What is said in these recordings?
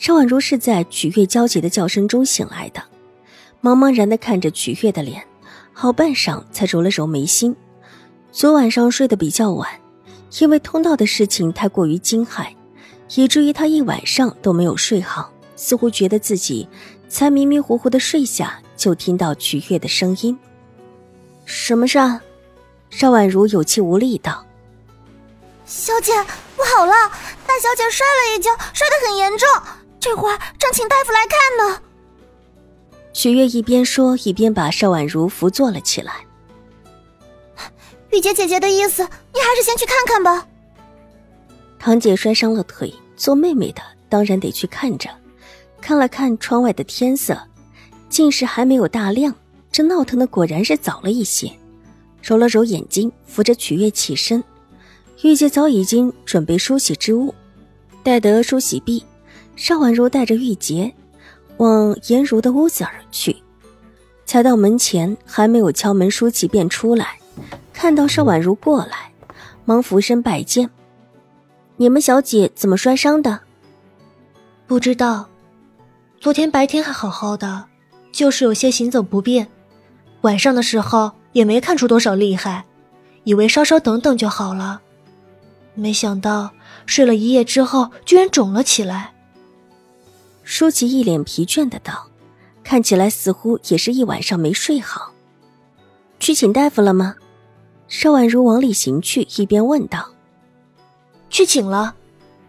邵婉如是在曲月焦急的叫声中醒来的，茫茫然的看着曲月的脸，好半晌才揉了揉眉心。昨晚上睡得比较晚，因为通道的事情太过于惊骇，以至于他一晚上都没有睡好，似乎觉得自己才迷迷糊糊的睡下，就听到曲月的声音：“什么事啊？”邵婉如有气无力道：“小姐，不好了，大小姐摔了一跤，摔得很严重。”这会儿正请大夫来看呢。许月一边说，一边把邵婉如扶坐了起来。玉洁姐姐的意思，你还是先去看看吧。堂姐摔伤了腿，做妹妹的当然得去看着。看了看窗外的天色，竟是还没有大亮。这闹腾的果然是早了一些。揉了揉眼睛，扶着曲月起身。玉洁早已经准备梳洗之物，待得梳洗毕。邵婉如带着玉洁往颜如的屋子而去，才到门前，还没有敲门，舒淇便出来，看到邵婉如过来，忙俯身拜见：“你们小姐怎么摔伤的？”“不知道，昨天白天还好好的，就是有些行走不便，晚上的时候也没看出多少厉害，以为稍稍等等就好了，没想到睡了一夜之后，居然肿了起来。”舒淇一脸疲倦的道：“看起来似乎也是一晚上没睡好。去请大夫了吗？”邵婉如往里行去，一边问道：“去请了，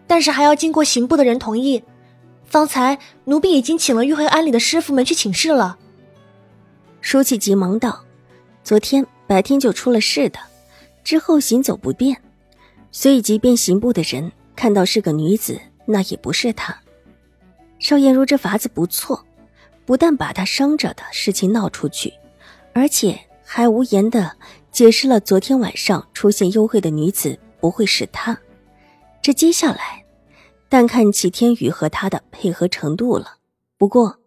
但是还要经过刑部的人同意。方才奴婢已经请了玉慧庵里的师傅们去请示了。”舒淇急忙道：“昨天白天就出了事的，之后行走不便，所以即便刑部的人看到是个女子，那也不是她。”邵颜如这法子不错，不但把他伤着的事情闹出去，而且还无言的解释了昨天晚上出现幽会的女子不会是他。这接下来，但看齐天宇和他的配合程度了。不过，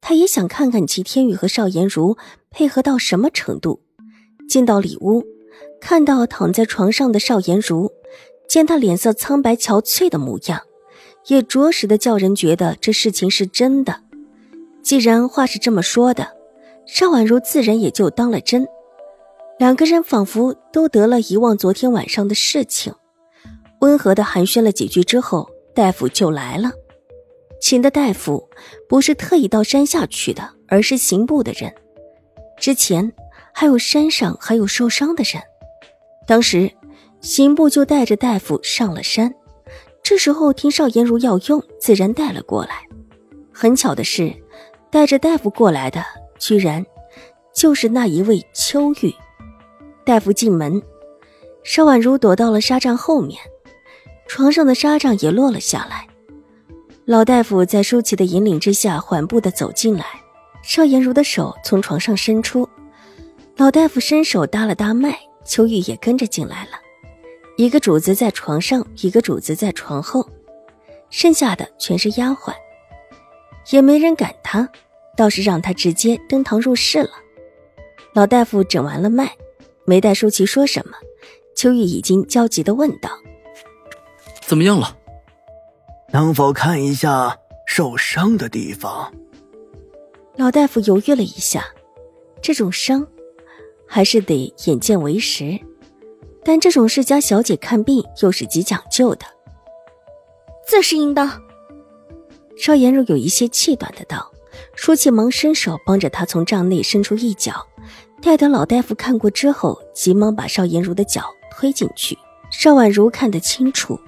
他也想看看齐天宇和邵颜如配合到什么程度。进到里屋，看到躺在床上的邵颜如，见他脸色苍白憔悴的模样。也着实的叫人觉得这事情是真的。既然话是这么说的，邵婉如自然也就当了真。两个人仿佛都得了遗忘昨天晚上的事情，温和的寒暄了几句之后，大夫就来了。请的大夫不是特意到山下去的，而是刑部的人。之前还有山上还有受伤的人，当时刑部就带着大夫上了山。这时候听邵颜如要用，自然带了过来。很巧的是，带着大夫过来的，居然就是那一位秋玉。大夫进门，邵婉如躲到了纱帐后面，床上的纱帐也落了下来。老大夫在舒淇的引领之下，缓步的走进来。邵颜如的手从床上伸出，老大夫伸手搭了搭脉，秋玉也跟着进来了。一个主子在床上，一个主子在床后，剩下的全是丫鬟，也没人赶他，倒是让他直接登堂入室了。老大夫诊完了脉，没待舒淇说什么，秋玉已经焦急的问道：“怎么样了？能否看一下受伤的地方？”老大夫犹豫了一下，这种伤，还是得眼见为实。但这种世家小姐看病又是极讲究的，自是应当。邵颜如有一些气短的道，舒淇忙伸手帮着她从帐内伸出一脚，待得老大夫看过之后，急忙把邵颜如的脚推进去。邵婉如看得清楚，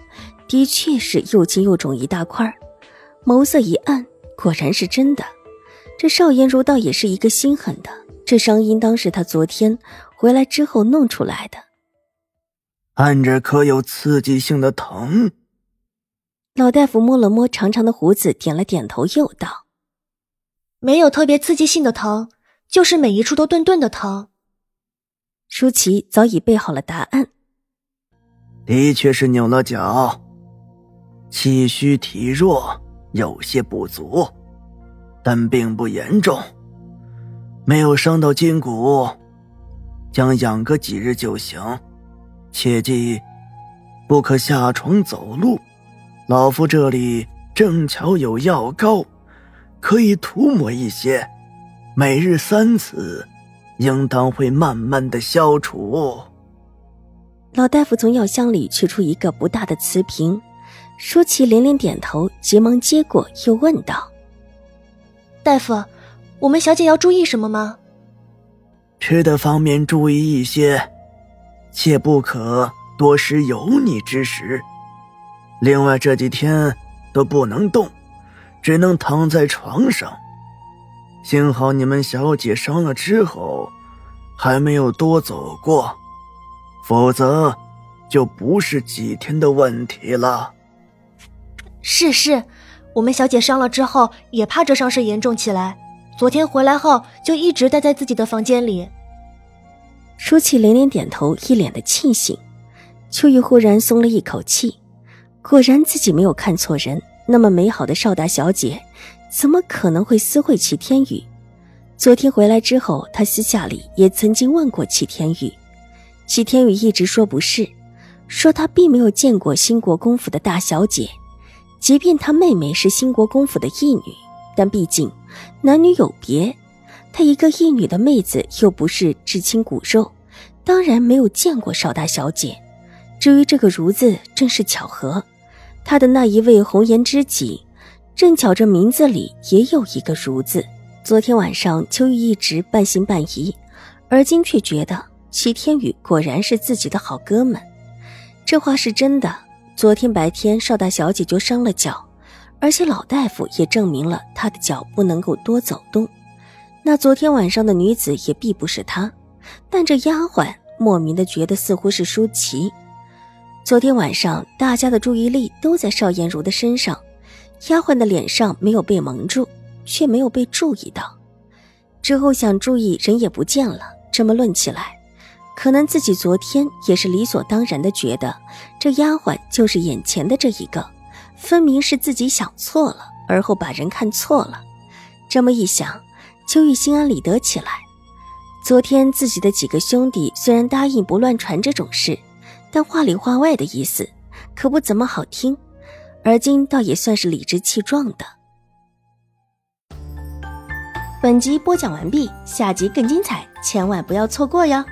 的确是又青又肿一大块，眸色一暗，果然是真的。这邵颜如倒也是一个心狠的，这伤应当是他昨天回来之后弄出来的。按着可有刺激性的疼？老大夫摸了摸长长的胡子，点了点头，又道：“没有特别刺激性的疼，就是每一处都顿顿的疼。舒淇早已备好了答案。的确是扭了脚，气虚体弱，有些不足，但并不严重，没有伤到筋骨，将养个几日就行。切记，不可下床走路。老夫这里正巧有药膏，可以涂抹一些，每日三次，应当会慢慢的消除。老大夫从药箱里取出一个不大的瓷瓶，舒淇连连点头，急忙接过，又问道：“大夫，我们小姐要注意什么吗？”吃的方面注意一些，切不可多食油腻之食。另外这几天都不能动，只能躺在床上。幸好你们小姐伤了之后，还没有多走过。否则，就不是几天的问题了。是是，我们小姐伤了之后，也怕这伤势严重起来。昨天回来后，就一直待在自己的房间里。舒淇连连点头，一脸的庆幸。秋雨忽然松了一口气，果然自己没有看错人。那么美好的邵大小姐，怎么可能会私会齐天宇？昨天回来之后，他私下里也曾经问过齐天宇。齐天宇一直说不是，说他并没有见过兴国公府的大小姐，即便他妹妹是兴国公府的义女，但毕竟男女有别，他一个义女的妹子又不是至亲骨肉，当然没有见过邵大小姐。至于这个如字，正是巧合，他的那一位红颜知己，正巧这名字里也有一个如字。昨天晚上，秋玉一直半信半疑，而今却觉得。齐天宇果然是自己的好哥们，这话是真的。昨天白天邵大小姐就伤了脚，而且老大夫也证明了她的脚不能够多走动。那昨天晚上的女子也必不是她，但这丫鬟莫名的觉得似乎是舒淇。昨天晚上大家的注意力都在邵颜如的身上，丫鬟的脸上没有被蒙住，却没有被注意到。之后想注意人也不见了。这么论起来。可能自己昨天也是理所当然的觉得，这丫鬟就是眼前的这一个，分明是自己想错了，而后把人看错了。这么一想，秋玉心安理得起来。昨天自己的几个兄弟虽然答应不乱传这种事，但话里话外的意思可不怎么好听，而今倒也算是理直气壮的。本集播讲完毕，下集更精彩，千万不要错过哟。